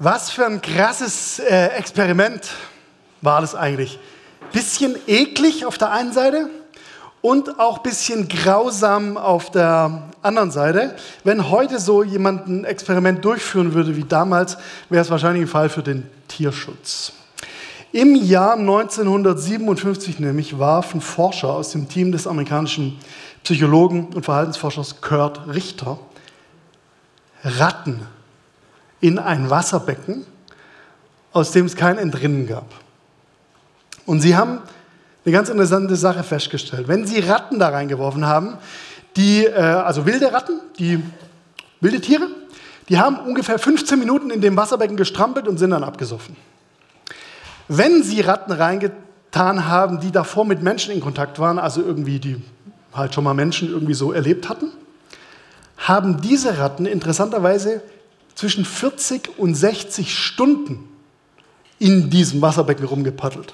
Was für ein krasses äh, Experiment war das eigentlich. Bisschen eklig auf der einen Seite und auch bisschen grausam auf der anderen Seite. Wenn heute so jemand ein Experiment durchführen würde wie damals, wäre es wahrscheinlich ein Fall für den Tierschutz. Im Jahr 1957 nämlich warfen Forscher aus dem Team des amerikanischen Psychologen und Verhaltensforschers Kurt Richter Ratten in ein Wasserbecken, aus dem es kein Entrinnen gab. Und sie haben eine ganz interessante Sache festgestellt. Wenn sie Ratten da reingeworfen haben, die, äh, also wilde Ratten, die wilde Tiere, die haben ungefähr 15 Minuten in dem Wasserbecken gestrampelt und sind dann abgesoffen. Wenn sie Ratten reingetan haben, die davor mit Menschen in Kontakt waren, also irgendwie die halt schon mal Menschen irgendwie so erlebt hatten, haben diese Ratten interessanterweise zwischen 40 und 60 Stunden in diesem Wasserbecken rumgepaddelt.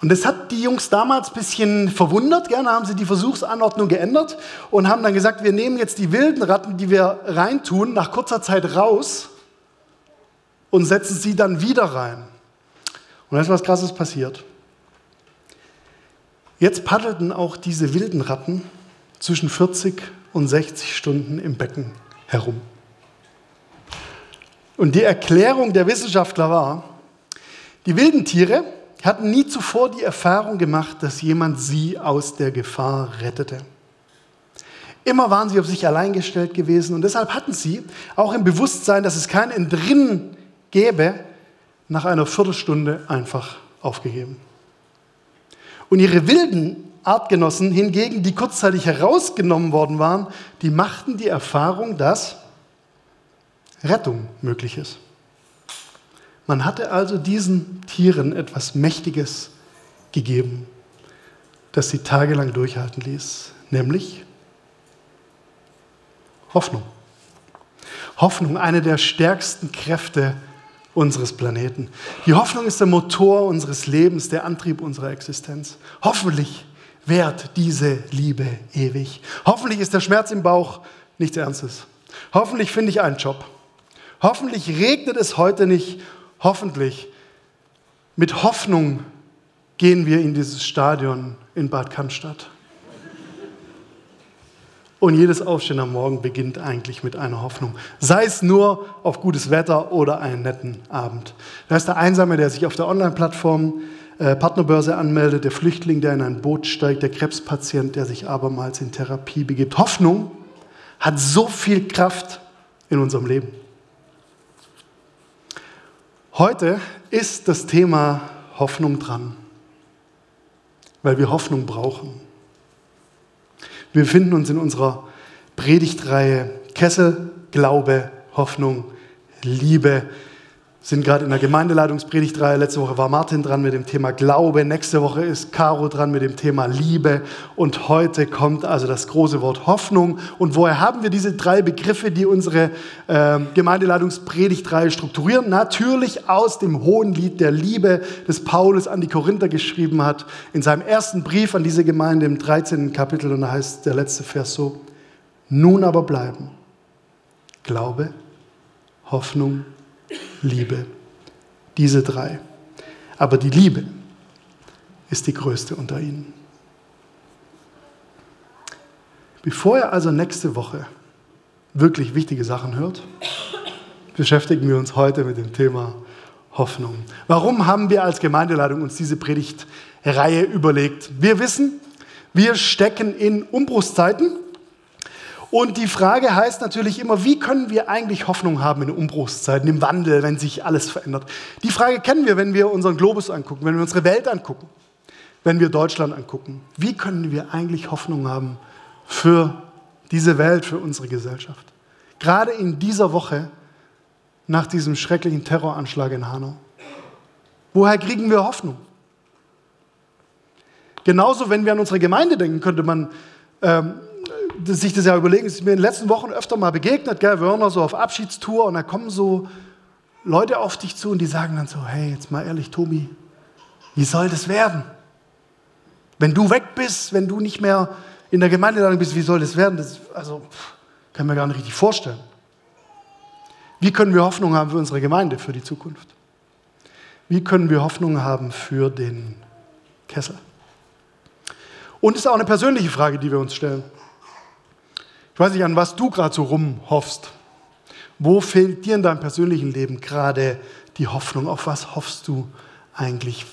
Und das hat die Jungs damals ein bisschen verwundert. Gerne haben sie die Versuchsanordnung geändert und haben dann gesagt, wir nehmen jetzt die wilden Ratten, die wir reintun, nach kurzer Zeit raus und setzen sie dann wieder rein. Und da ist was Krasses passiert. Jetzt paddelten auch diese wilden Ratten zwischen 40 und 60 Stunden im Becken herum. Und die Erklärung der Wissenschaftler war, die wilden Tiere hatten nie zuvor die Erfahrung gemacht, dass jemand sie aus der Gefahr rettete. Immer waren sie auf sich allein gestellt gewesen und deshalb hatten sie auch im Bewusstsein, dass es kein Entrinnen gäbe, nach einer Viertelstunde einfach aufgegeben. Und ihre wilden Artgenossen hingegen, die kurzzeitig herausgenommen worden waren, die machten die Erfahrung, dass Rettung möglich ist. Man hatte also diesen Tieren etwas Mächtiges gegeben, das sie tagelang durchhalten ließ, nämlich Hoffnung. Hoffnung, eine der stärksten Kräfte unseres Planeten. Die Hoffnung ist der Motor unseres Lebens, der Antrieb unserer Existenz. Hoffentlich währt diese Liebe ewig. Hoffentlich ist der Schmerz im Bauch nichts Ernstes. Hoffentlich finde ich einen Job. Hoffentlich regnet es heute nicht hoffentlich mit Hoffnung gehen wir in dieses Stadion in Bad Cannstatt. Und jedes Aufstehen am Morgen beginnt eigentlich mit einer Hoffnung. Sei es nur auf gutes Wetter oder einen netten Abend. Da ist der Einsame, der sich auf der Online-Plattform äh, Partnerbörse anmeldet, der Flüchtling, der in ein Boot steigt, der Krebspatient, der sich abermals in Therapie begibt. Hoffnung hat so viel Kraft in unserem Leben. Heute ist das Thema Hoffnung dran, weil wir Hoffnung brauchen. Wir befinden uns in unserer Predigtreihe Kessel, Glaube, Hoffnung, Liebe sind gerade in der Gemeindeleitungspredigtreihe. Letzte Woche war Martin dran mit dem Thema Glaube. Nächste Woche ist Caro dran mit dem Thema Liebe. Und heute kommt also das große Wort Hoffnung. Und woher haben wir diese drei Begriffe, die unsere äh, Gemeindeleitungspredigtreihe strukturieren? Natürlich aus dem hohen Lied der Liebe, das Paulus an die Korinther geschrieben hat, in seinem ersten Brief an diese Gemeinde im 13. Kapitel. Und da heißt der letzte Vers so, nun aber bleiben Glaube, Hoffnung, Liebe. Diese drei. Aber die Liebe ist die größte unter ihnen. Bevor ihr also nächste Woche wirklich wichtige Sachen hört, beschäftigen wir uns heute mit dem Thema Hoffnung. Warum haben wir als Gemeindeleitung uns diese Predigtreihe überlegt? Wir wissen, wir stecken in Umbruchszeiten und die Frage heißt natürlich immer, wie können wir eigentlich Hoffnung haben in Umbruchszeiten, im Wandel, wenn sich alles verändert? Die Frage kennen wir, wenn wir unseren Globus angucken, wenn wir unsere Welt angucken, wenn wir Deutschland angucken. Wie können wir eigentlich Hoffnung haben für diese Welt, für unsere Gesellschaft? Gerade in dieser Woche nach diesem schrecklichen Terroranschlag in Hanau. Woher kriegen wir Hoffnung? Genauso, wenn wir an unsere Gemeinde denken, könnte man ähm, sich das ja überlegen, es ist mir in den letzten Wochen öfter mal begegnet, gell, Werner, so auf Abschiedstour und da kommen so Leute auf dich zu und die sagen dann so, hey, jetzt mal ehrlich, Tobi, wie soll das werden? Wenn du weg bist, wenn du nicht mehr in der Gemeinde bist, wie soll das werden? Das, also, kann mir gar nicht richtig vorstellen. Wie können wir Hoffnung haben für unsere Gemeinde, für die Zukunft? Wie können wir Hoffnung haben für den Kessel? Und es ist auch eine persönliche Frage, die wir uns stellen. Ich weiß nicht, an was du gerade so rumhoffst. Wo fehlt dir in deinem persönlichen Leben gerade die Hoffnung? Auf was hoffst du eigentlich,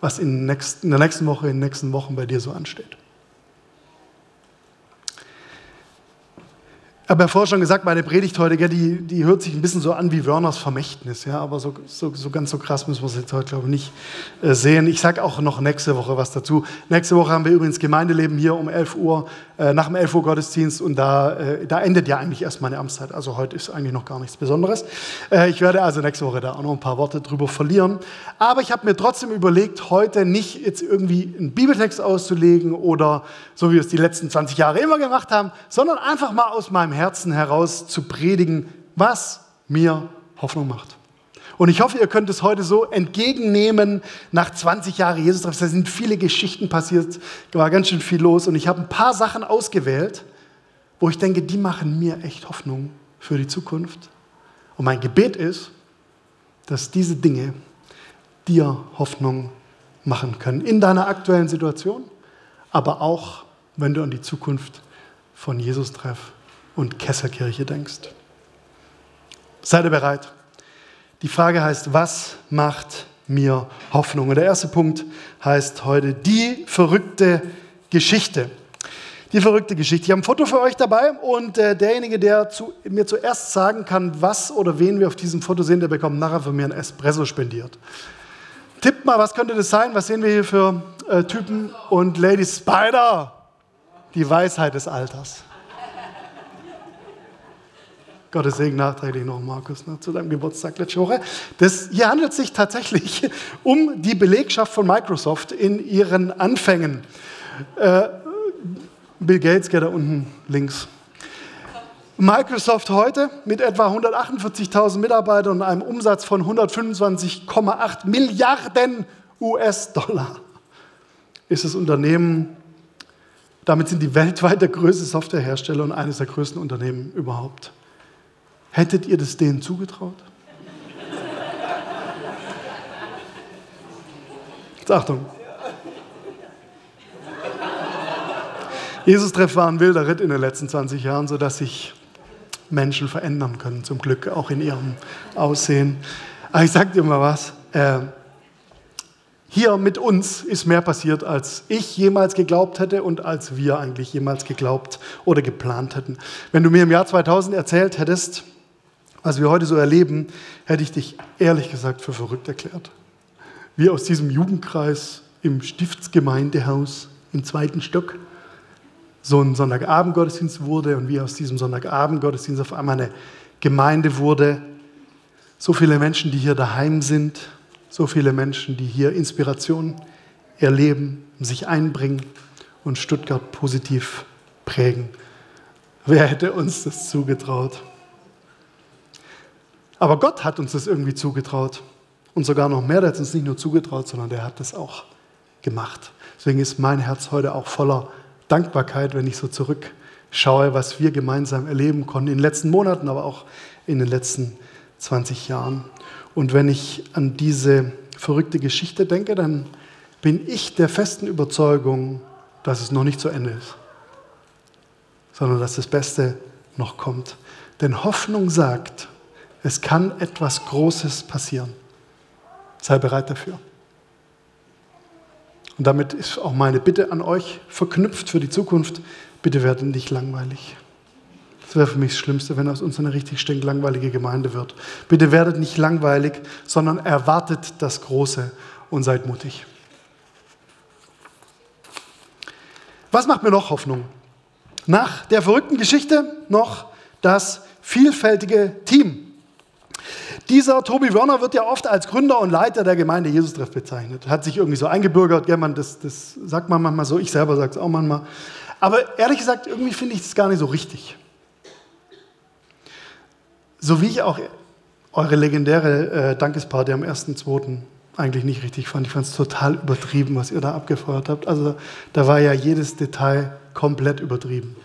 was in, der nächsten Woche, in den nächsten Wochen bei dir so ansteht? Ich habe ja vorher schon gesagt, meine Predigt heute, die, die hört sich ein bisschen so an wie Wörners Vermächtnis, ja, aber so, so, so ganz so krass müssen wir es jetzt heute, glaube ich, nicht äh, sehen. Ich sage auch noch nächste Woche was dazu. Nächste Woche haben wir übrigens Gemeindeleben hier um 11 Uhr, nach dem 11 Uhr Gottesdienst und da, äh, da endet ja eigentlich erst meine Amtszeit. Also heute ist eigentlich noch gar nichts Besonderes. Äh, ich werde also nächste Woche da auch noch ein paar Worte drüber verlieren. Aber ich habe mir trotzdem überlegt, heute nicht jetzt irgendwie einen Bibeltext auszulegen oder so wie wir es die letzten 20 Jahre immer gemacht haben, sondern einfach mal aus meinem Herzen heraus zu predigen, was mir Hoffnung macht. Und ich hoffe, ihr könnt es heute so entgegennehmen nach 20 Jahren Jesus. Da sind viele Geschichten passiert, war ganz schön viel los. Und ich habe ein paar Sachen ausgewählt, wo ich denke, die machen mir echt Hoffnung für die Zukunft. Und mein Gebet ist, dass diese Dinge dir Hoffnung machen können in deiner aktuellen Situation, aber auch, wenn du an die Zukunft von Jesus treff und Kesserkirche denkst. Seid ihr bereit? Die Frage heißt, was macht mir Hoffnung? Und der erste Punkt heißt heute die verrückte Geschichte. Die verrückte Geschichte. Ich habe ein Foto für euch dabei und äh, derjenige, der zu, mir zuerst sagen kann, was oder wen wir auf diesem Foto sehen, der bekommt nachher von mir ein Espresso spendiert. Tippt mal, was könnte das sein? Was sehen wir hier für äh, Typen und Ladies? Spider! Die Weisheit des Alters. Gottes Segen nachträglich noch, Markus, ne, zu deinem Geburtstag letzte Woche. Das, hier handelt es sich tatsächlich um die Belegschaft von Microsoft in ihren Anfängen. Äh, Bill Gates geht da unten links. Microsoft heute mit etwa 148.000 Mitarbeitern und einem Umsatz von 125,8 Milliarden US-Dollar ist das Unternehmen, damit sind die weltweit der größte Softwarehersteller und eines der größten Unternehmen überhaupt. Hättet ihr das denen zugetraut? Jetzt Achtung. Jesus-Treff war ein wilder Ritt in den letzten 20 Jahren, sodass sich Menschen verändern können, zum Glück auch in ihrem Aussehen. Aber ich sag dir mal was. Äh, hier mit uns ist mehr passiert, als ich jemals geglaubt hätte und als wir eigentlich jemals geglaubt oder geplant hätten. Wenn du mir im Jahr 2000 erzählt hättest, was wir heute so erleben, hätte ich dich ehrlich gesagt für verrückt erklärt. Wie aus diesem Jugendkreis im Stiftsgemeindehaus im zweiten Stock so ein Sonntagabendgottesdienst wurde und wie aus diesem Sonntagabendgottesdienst auf einmal eine Gemeinde wurde. So viele Menschen, die hier daheim sind, so viele Menschen, die hier Inspiration erleben, sich einbringen und Stuttgart positiv prägen. Wer hätte uns das zugetraut? Aber Gott hat uns das irgendwie zugetraut. Und sogar noch mehr, der hat uns nicht nur zugetraut, sondern der hat das auch gemacht. Deswegen ist mein Herz heute auch voller Dankbarkeit, wenn ich so zurückschaue, was wir gemeinsam erleben konnten in den letzten Monaten, aber auch in den letzten 20 Jahren. Und wenn ich an diese verrückte Geschichte denke, dann bin ich der festen Überzeugung, dass es noch nicht zu Ende ist, sondern dass das Beste noch kommt. Denn Hoffnung sagt, es kann etwas Großes passieren. Sei bereit dafür. Und damit ist auch meine Bitte an euch verknüpft für die Zukunft. Bitte werdet nicht langweilig. Das wäre für mich das Schlimmste, wenn aus uns eine richtig stinklangweilige Gemeinde wird. Bitte werdet nicht langweilig, sondern erwartet das Große und seid mutig. Was macht mir noch Hoffnung? Nach der verrückten Geschichte noch das vielfältige Team. Dieser Tobi Werner wird ja oft als Gründer und Leiter der Gemeinde Jesus-Treff bezeichnet. Hat sich irgendwie so eingebürgert, ja, man, das, das sagt man manchmal so, ich selber sage es auch manchmal. Aber ehrlich gesagt, irgendwie finde ich das gar nicht so richtig. So wie ich auch eure legendäre äh, Dankesparty am 1.2. eigentlich nicht richtig fand. Ich fand es total übertrieben, was ihr da abgefeuert habt. Also da war ja jedes Detail komplett übertrieben.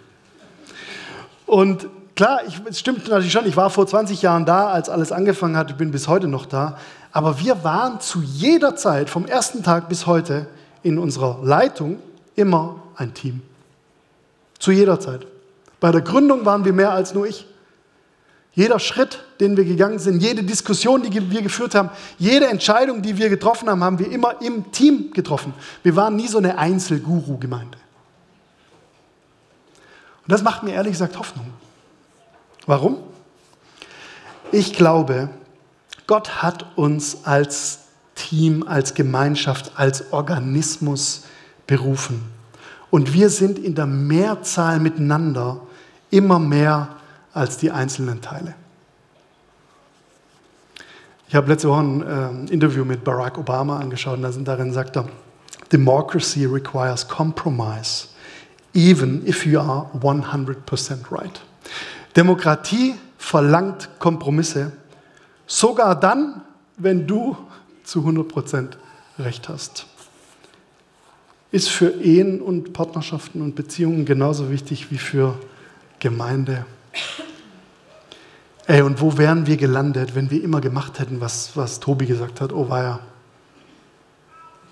Und klar, ich, es stimmt natürlich schon, ich war vor 20 Jahren da, als alles angefangen hat, ich bin bis heute noch da. Aber wir waren zu jeder Zeit, vom ersten Tag bis heute, in unserer Leitung immer ein Team. Zu jeder Zeit. Bei der Gründung waren wir mehr als nur ich. Jeder Schritt, den wir gegangen sind, jede Diskussion, die wir geführt haben, jede Entscheidung, die wir getroffen haben, haben wir immer im Team getroffen. Wir waren nie so eine Einzelguru-Gemeinde. Und das macht mir ehrlich gesagt Hoffnung. Warum? Ich glaube, Gott hat uns als Team, als Gemeinschaft, als Organismus berufen. Und wir sind in der Mehrzahl miteinander immer mehr als die einzelnen Teile. Ich habe letzte Woche ein äh, Interview mit Barack Obama angeschaut und darin sagt er, Democracy requires compromise even if you are 100% right. Demokratie verlangt Kompromisse, sogar dann, wenn du zu 100% recht hast. Ist für Ehen und Partnerschaften und Beziehungen genauso wichtig wie für Gemeinde. Ey, und wo wären wir gelandet, wenn wir immer gemacht hätten, was, was Tobi gesagt hat? Oh, ja.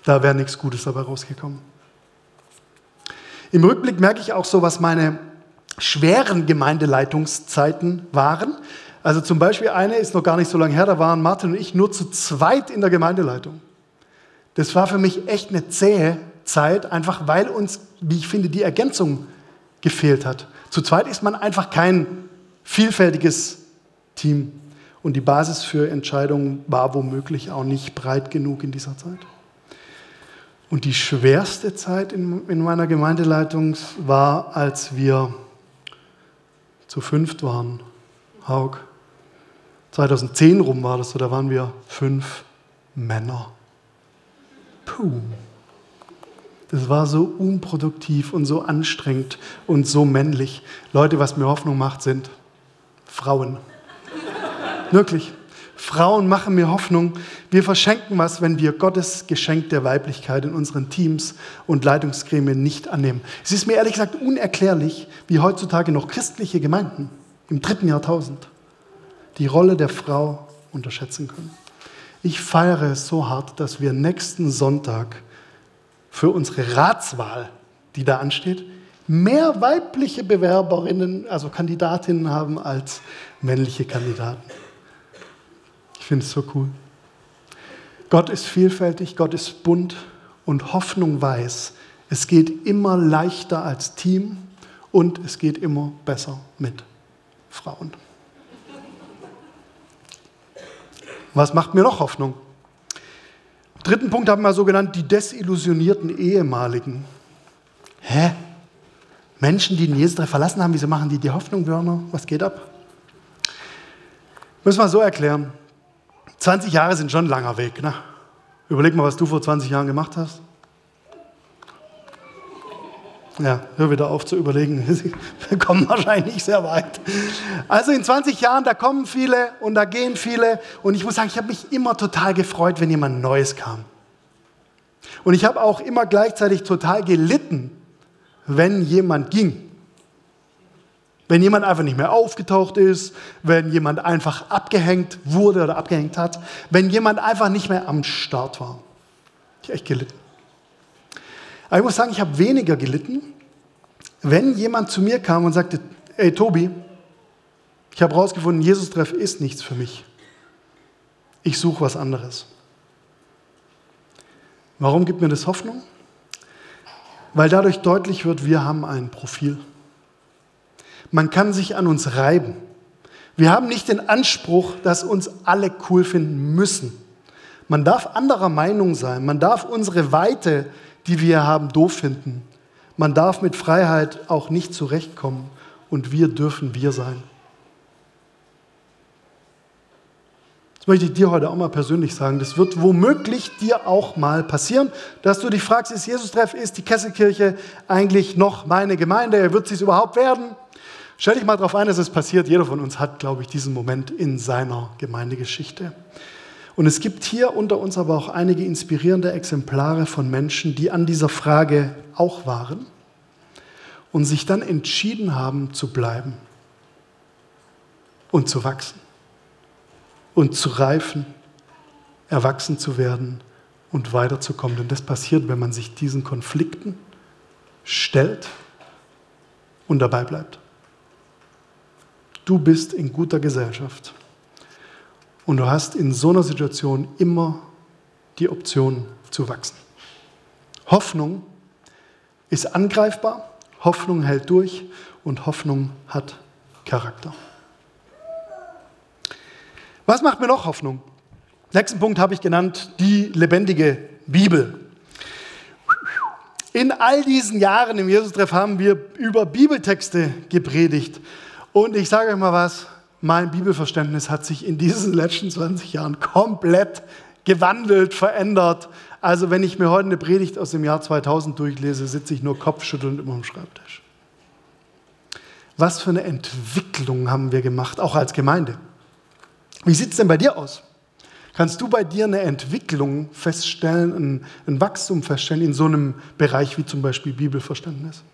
Da wäre nichts Gutes dabei rausgekommen. Im Rückblick merke ich auch so, was meine schweren Gemeindeleitungszeiten waren. Also zum Beispiel eine ist noch gar nicht so lange her, da waren Martin und ich nur zu zweit in der Gemeindeleitung. Das war für mich echt eine zähe Zeit, einfach weil uns, wie ich finde, die Ergänzung gefehlt hat. Zu zweit ist man einfach kein vielfältiges Team. Und die Basis für Entscheidungen war womöglich auch nicht breit genug in dieser Zeit. Und die schwerste Zeit in, in meiner Gemeindeleitung war, als wir zu fünft waren. Haug. 2010 rum war das so, da waren wir fünf Männer. Puh. Das war so unproduktiv und so anstrengend und so männlich. Leute, was mir Hoffnung macht, sind Frauen. Wirklich. Frauen machen mir Hoffnung. Wir verschenken was, wenn wir Gottes Geschenk der Weiblichkeit in unseren Teams und Leitungsgremien nicht annehmen. Es ist mir ehrlich gesagt unerklärlich, wie heutzutage noch christliche Gemeinden im dritten Jahrtausend die Rolle der Frau unterschätzen können. Ich feiere es so hart, dass wir nächsten Sonntag für unsere Ratswahl, die da ansteht, mehr weibliche Bewerberinnen, also Kandidatinnen haben als männliche Kandidaten finde es so cool. Gott ist vielfältig, Gott ist bunt und Hoffnung weiß, es geht immer leichter als Team und es geht immer besser mit Frauen. Was macht mir noch Hoffnung? Dritten Punkt haben wir so genannt, die desillusionierten Ehemaligen. Hä? Menschen, die den Jesus verlassen haben, wieso machen die die Hoffnung, Werner? Was geht ab? Müssen wir so erklären. 20 Jahre sind schon ein langer Weg. Ne? Überleg mal, was du vor 20 Jahren gemacht hast. Ja, hör wieder auf zu überlegen. Wir kommen wahrscheinlich nicht sehr weit. Also in 20 Jahren, da kommen viele und da gehen viele. Und ich muss sagen, ich habe mich immer total gefreut, wenn jemand Neues kam. Und ich habe auch immer gleichzeitig total gelitten, wenn jemand ging. Wenn jemand einfach nicht mehr aufgetaucht ist, wenn jemand einfach abgehängt wurde oder abgehängt hat, wenn jemand einfach nicht mehr am Start war. Ich echt gelitten. Aber ich muss sagen, ich habe weniger gelitten, wenn jemand zu mir kam und sagte, ey Tobi, ich habe herausgefunden, Jesus-Treff ist nichts für mich. Ich suche was anderes. Warum gibt mir das Hoffnung? Weil dadurch deutlich wird, wir haben ein Profil. Man kann sich an uns reiben. Wir haben nicht den Anspruch, dass uns alle cool finden müssen. Man darf anderer Meinung sein. Man darf unsere Weite, die wir haben, doof finden. Man darf mit Freiheit auch nicht zurechtkommen. Und wir dürfen wir sein. Das möchte ich dir heute auch mal persönlich sagen. Das wird womöglich dir auch mal passieren, dass du dich fragst, ist Jesus-Treff, ist die Kesselkirche eigentlich noch meine Gemeinde? Wird sie es überhaupt werden? Stell dich mal darauf ein, es passiert. Jeder von uns hat, glaube ich, diesen Moment in seiner Gemeindegeschichte. Und es gibt hier unter uns aber auch einige inspirierende Exemplare von Menschen, die an dieser Frage auch waren und sich dann entschieden haben zu bleiben. und zu wachsen und zu reifen, erwachsen zu werden und weiterzukommen. Denn das passiert, wenn man sich diesen Konflikten stellt und dabei bleibt. Du bist in guter Gesellschaft und du hast in so einer Situation immer die Option zu wachsen. Hoffnung ist angreifbar, Hoffnung hält durch und Hoffnung hat Charakter. Was macht mir noch Hoffnung? Nächsten Punkt habe ich genannt, die lebendige Bibel. In all diesen Jahren im Jesus-Treff haben wir über Bibeltexte gepredigt. Und ich sage euch mal was, mein Bibelverständnis hat sich in diesen letzten 20 Jahren komplett gewandelt, verändert. Also wenn ich mir heute eine Predigt aus dem Jahr 2000 durchlese, sitze ich nur kopfschüttelnd immer am Schreibtisch. Was für eine Entwicklung haben wir gemacht, auch als Gemeinde. Wie sieht es denn bei dir aus? Kannst du bei dir eine Entwicklung feststellen, ein, ein Wachstum feststellen in so einem Bereich wie zum Beispiel Bibelverständnis?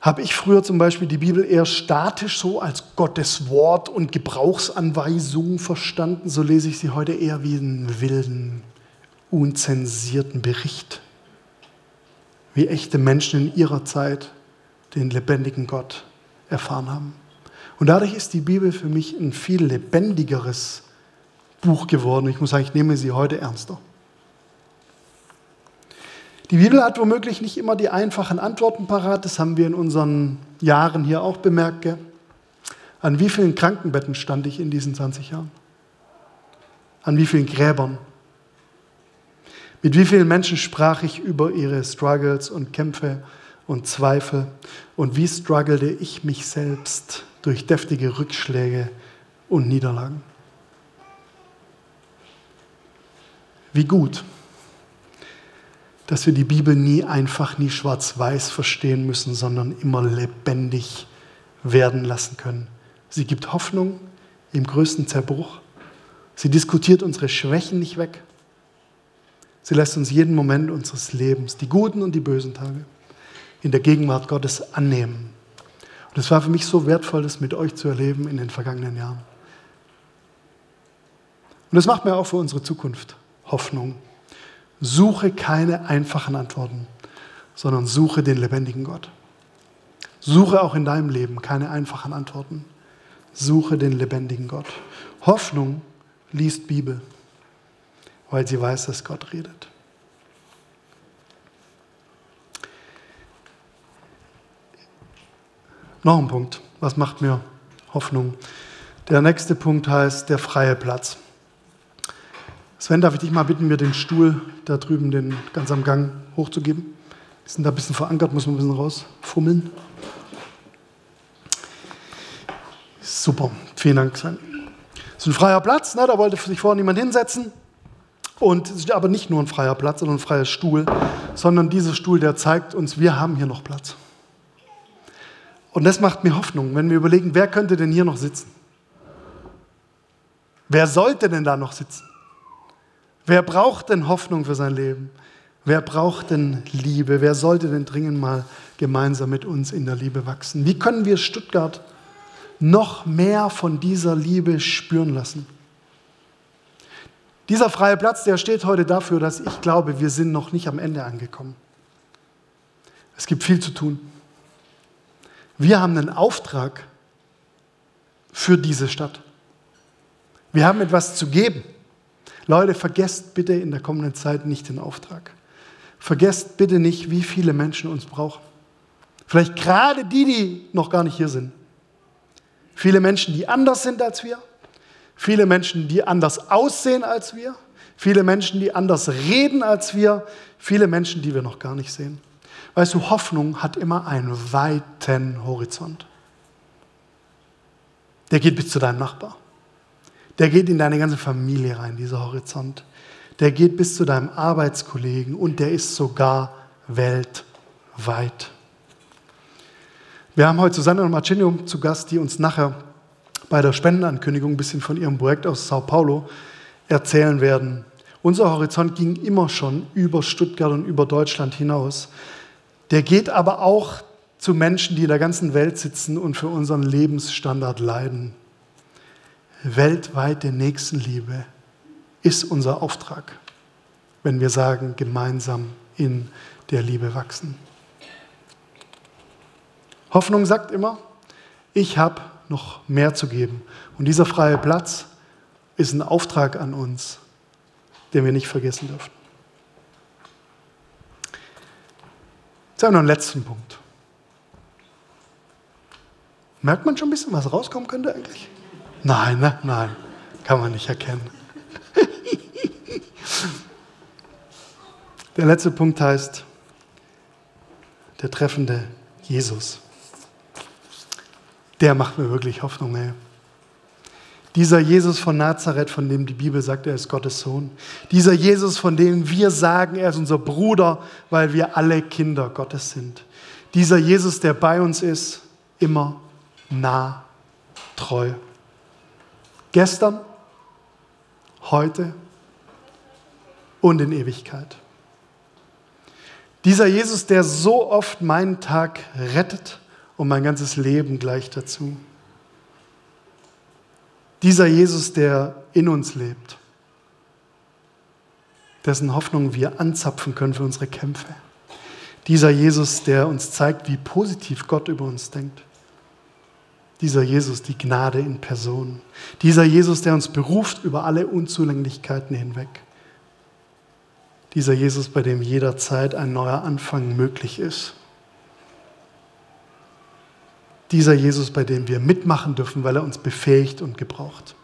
Habe ich früher zum Beispiel die Bibel eher statisch so als Gottes Wort und Gebrauchsanweisung verstanden, so lese ich sie heute eher wie einen wilden, unzensierten Bericht. Wie echte Menschen in ihrer Zeit den lebendigen Gott erfahren haben. Und dadurch ist die Bibel für mich ein viel lebendigeres Buch geworden. Ich muss sagen, ich nehme sie heute ernster. Die Bibel hat womöglich nicht immer die einfachen Antworten parat, das haben wir in unseren Jahren hier auch bemerkt. Gell? An wie vielen Krankenbetten stand ich in diesen 20 Jahren? An wie vielen Gräbern? Mit wie vielen Menschen sprach ich über ihre Struggles und Kämpfe und Zweifel? Und wie struggelte ich mich selbst durch deftige Rückschläge und Niederlagen? Wie gut, dass wir die Bibel nie einfach, nie schwarz-weiß verstehen müssen, sondern immer lebendig werden lassen können. Sie gibt Hoffnung im größten Zerbruch. Sie diskutiert unsere Schwächen nicht weg. Sie lässt uns jeden Moment unseres Lebens, die guten und die bösen Tage, in der Gegenwart Gottes annehmen. Und es war für mich so wertvoll, das mit euch zu erleben in den vergangenen Jahren. Und das macht mir auch für unsere Zukunft Hoffnung. Suche keine einfachen Antworten, sondern suche den lebendigen Gott. Suche auch in deinem Leben keine einfachen Antworten. Suche den lebendigen Gott. Hoffnung liest Bibel, weil sie weiß, dass Gott redet. Noch ein Punkt. Was macht mir Hoffnung? Der nächste Punkt heißt der freie Platz. Sven, darf ich dich mal bitten, mir den Stuhl da drüben, den ganz am Gang, hochzugeben? Wir sind da ein bisschen verankert, muss man ein bisschen rausfummeln. Super, vielen Dank, Sven. Das ist ein freier Platz, ne? da wollte sich vorher niemand hinsetzen. Und es ist aber nicht nur ein freier Platz, sondern ein freier Stuhl, sondern dieser Stuhl, der zeigt uns, wir haben hier noch Platz. Und das macht mir Hoffnung, wenn wir überlegen, wer könnte denn hier noch sitzen? Wer sollte denn da noch sitzen? Wer braucht denn Hoffnung für sein Leben? Wer braucht denn Liebe? Wer sollte denn dringend mal gemeinsam mit uns in der Liebe wachsen? Wie können wir Stuttgart noch mehr von dieser Liebe spüren lassen? Dieser freie Platz, der steht heute dafür, dass ich glaube, wir sind noch nicht am Ende angekommen. Es gibt viel zu tun. Wir haben einen Auftrag für diese Stadt. Wir haben etwas zu geben. Leute, vergesst bitte in der kommenden Zeit nicht den Auftrag. Vergesst bitte nicht, wie viele Menschen uns brauchen. Vielleicht gerade die, die noch gar nicht hier sind. Viele Menschen, die anders sind als wir. Viele Menschen, die anders aussehen als wir. Viele Menschen, die anders reden als wir. Viele Menschen, die wir noch gar nicht sehen. Weißt du, Hoffnung hat immer einen weiten Horizont. Der geht bis zu deinem Nachbar. Der geht in deine ganze Familie rein, dieser Horizont. Der geht bis zu deinem Arbeitskollegen und der ist sogar weltweit. Wir haben heute Susanne und Marcinio zu Gast, die uns nachher bei der Spendenankündigung ein bisschen von ihrem Projekt aus Sao Paulo erzählen werden. Unser Horizont ging immer schon über Stuttgart und über Deutschland hinaus. Der geht aber auch zu Menschen, die in der ganzen Welt sitzen und für unseren Lebensstandard leiden. Weltweite Nächstenliebe ist unser Auftrag, wenn wir sagen, gemeinsam in der Liebe wachsen. Hoffnung sagt immer, ich habe noch mehr zu geben. Und dieser freie Platz ist ein Auftrag an uns, den wir nicht vergessen dürfen. Jetzt haben wir noch einen letzten Punkt. Merkt man schon ein bisschen, was rauskommen könnte eigentlich? Nein, ne? nein, kann man nicht erkennen. Der letzte Punkt heißt, der treffende Jesus. Der macht mir wirklich Hoffnung, ey. Dieser Jesus von Nazareth, von dem die Bibel sagt, er ist Gottes Sohn. Dieser Jesus, von dem wir sagen, er ist unser Bruder, weil wir alle Kinder Gottes sind. Dieser Jesus, der bei uns ist, immer nah, treu. Gestern, heute und in Ewigkeit. Dieser Jesus, der so oft meinen Tag rettet und mein ganzes Leben gleich dazu. Dieser Jesus, der in uns lebt, dessen Hoffnung wir anzapfen können für unsere Kämpfe. Dieser Jesus, der uns zeigt, wie positiv Gott über uns denkt. Dieser Jesus, die Gnade in Person. Dieser Jesus, der uns beruft über alle Unzulänglichkeiten hinweg. Dieser Jesus, bei dem jederzeit ein neuer Anfang möglich ist. Dieser Jesus, bei dem wir mitmachen dürfen, weil er uns befähigt und gebraucht.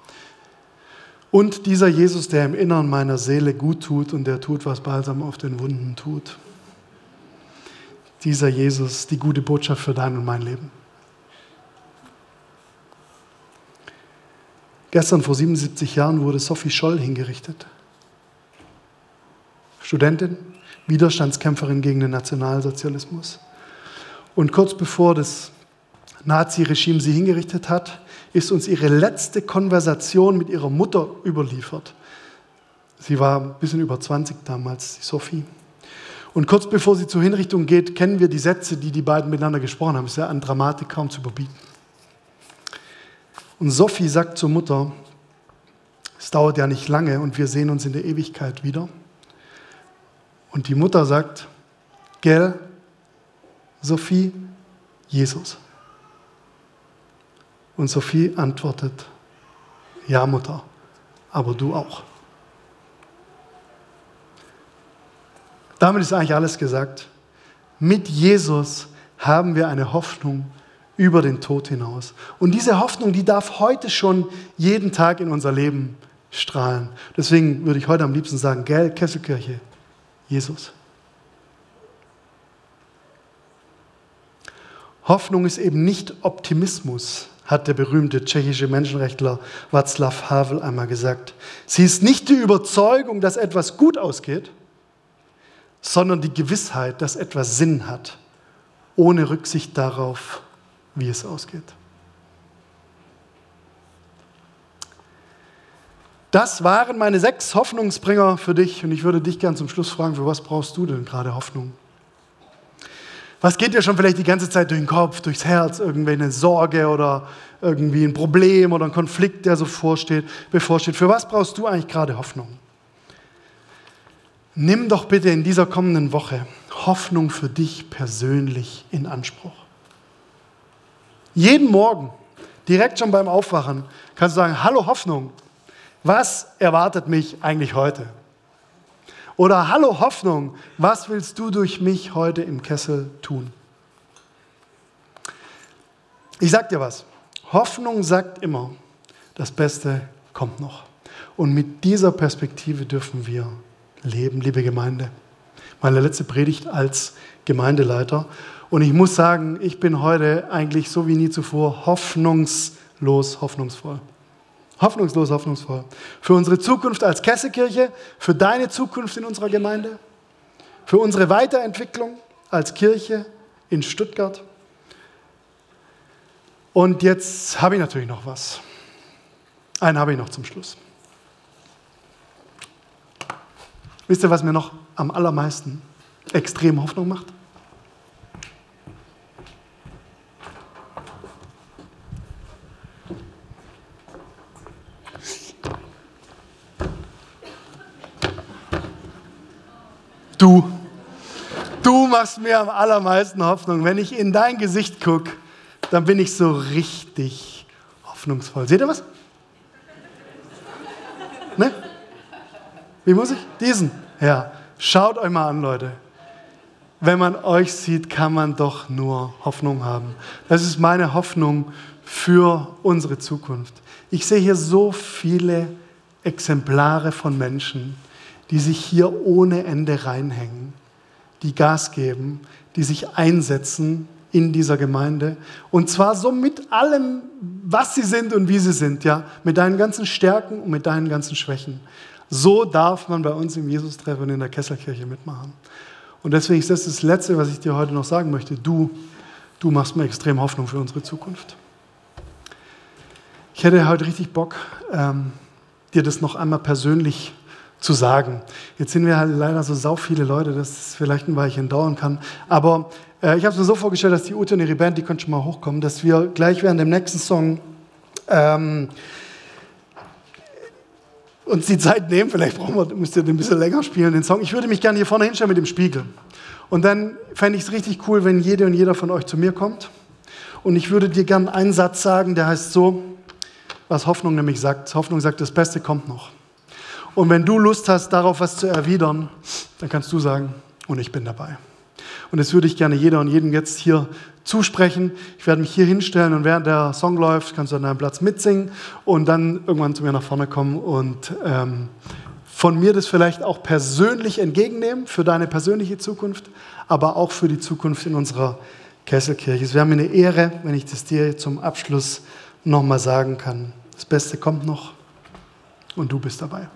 Und dieser Jesus, der im Innern meiner Seele gut tut und der tut, was Balsam auf den Wunden tut. Dieser Jesus, die gute Botschaft für dein und mein Leben. Gestern vor 77 Jahren wurde Sophie Scholl hingerichtet. Studentin, Widerstandskämpferin gegen den Nationalsozialismus. Und kurz bevor das Nazi-Regime sie hingerichtet hat, ist uns ihre letzte Konversation mit ihrer Mutter überliefert. Sie war ein bisschen über 20 damals, die Sophie. Und kurz bevor sie zur Hinrichtung geht, kennen wir die Sätze, die die beiden miteinander gesprochen haben. Es ist ja an Dramatik kaum zu überbieten. Und Sophie sagt zur Mutter, es dauert ja nicht lange und wir sehen uns in der Ewigkeit wieder. Und die Mutter sagt, gell, Sophie, Jesus. Und Sophie antwortet, ja Mutter, aber du auch. Damit ist eigentlich alles gesagt. Mit Jesus haben wir eine Hoffnung über den Tod hinaus. Und diese Hoffnung, die darf heute schon jeden Tag in unser Leben strahlen. Deswegen würde ich heute am liebsten sagen, gell, Kesselkirche, Jesus. Hoffnung ist eben nicht Optimismus, hat der berühmte tschechische Menschenrechtler Václav Havel einmal gesagt. Sie ist nicht die Überzeugung, dass etwas gut ausgeht, sondern die Gewissheit, dass etwas Sinn hat, ohne Rücksicht darauf, wie es ausgeht. Das waren meine sechs Hoffnungsbringer für dich und ich würde dich gern zum Schluss fragen, für was brauchst du denn gerade Hoffnung? Was geht dir schon vielleicht die ganze Zeit durch den Kopf, durchs Herz, irgendwie eine Sorge oder irgendwie ein Problem oder ein Konflikt, der so vorsteht, bevorsteht? Für was brauchst du eigentlich gerade Hoffnung? Nimm doch bitte in dieser kommenden Woche Hoffnung für dich persönlich in Anspruch. Jeden Morgen, direkt schon beim Aufwachen, kannst du sagen, hallo Hoffnung, was erwartet mich eigentlich heute? Oder hallo Hoffnung, was willst du durch mich heute im Kessel tun? Ich sag dir was, Hoffnung sagt immer, das Beste kommt noch. Und mit dieser Perspektive dürfen wir leben, liebe Gemeinde. Meine letzte Predigt als Gemeindeleiter. Und ich muss sagen, ich bin heute eigentlich so wie nie zuvor hoffnungslos hoffnungsvoll. Hoffnungslos hoffnungsvoll. Für unsere Zukunft als Kessekirche, für deine Zukunft in unserer Gemeinde, für unsere Weiterentwicklung als Kirche in Stuttgart. Und jetzt habe ich natürlich noch was. Einen habe ich noch zum Schluss. Wisst ihr, was mir noch am allermeisten extrem Hoffnung macht? Du. Du machst mir am allermeisten Hoffnung. Wenn ich in dein Gesicht gucke, dann bin ich so richtig hoffnungsvoll. Seht ihr was? Ne? Wie muss ich? Diesen. Ja. Schaut euch mal an, Leute. Wenn man euch sieht, kann man doch nur Hoffnung haben. Das ist meine Hoffnung für unsere Zukunft. Ich sehe hier so viele Exemplare von Menschen, die sich hier ohne Ende reinhängen, die Gas geben, die sich einsetzen in dieser Gemeinde. Und zwar so mit allem, was sie sind und wie sie sind, ja, mit deinen ganzen Stärken und mit deinen ganzen Schwächen. So darf man bei uns im Jesus-Treffen in der Kesselkirche mitmachen. Und deswegen ist das das Letzte, was ich dir heute noch sagen möchte. Du, du machst mir extrem Hoffnung für unsere Zukunft. Ich hätte heute richtig Bock, ähm, dir das noch einmal persönlich zu sagen. Jetzt sind wir halt leider so sau viele Leute, dass es vielleicht ein Weilchen dauern kann. Aber äh, ich habe es mir so vorgestellt, dass die Ute und ihre Band, die können schon mal hochkommen, dass wir gleich während dem nächsten Song ähm, uns die Zeit nehmen. Vielleicht brauchen wir, müsst ihr den ein bisschen länger spielen, den Song. Ich würde mich gerne hier vorne hinstellen mit dem Spiegel. Und dann fände ich es richtig cool, wenn jede und jeder von euch zu mir kommt. Und ich würde dir gerne einen Satz sagen, der heißt so, was Hoffnung nämlich sagt. Hoffnung sagt, das Beste kommt noch. Und wenn du Lust hast, darauf was zu erwidern, dann kannst du sagen, und ich bin dabei. Und das würde ich gerne jeder und jedem jetzt hier zusprechen. Ich werde mich hier hinstellen und während der Song läuft, kannst du an deinem Platz mitsingen und dann irgendwann zu mir nach vorne kommen und ähm, von mir das vielleicht auch persönlich entgegennehmen für deine persönliche Zukunft, aber auch für die Zukunft in unserer Kesselkirche. Es wäre mir eine Ehre, wenn ich das dir zum Abschluss nochmal sagen kann. Das Beste kommt noch und du bist dabei.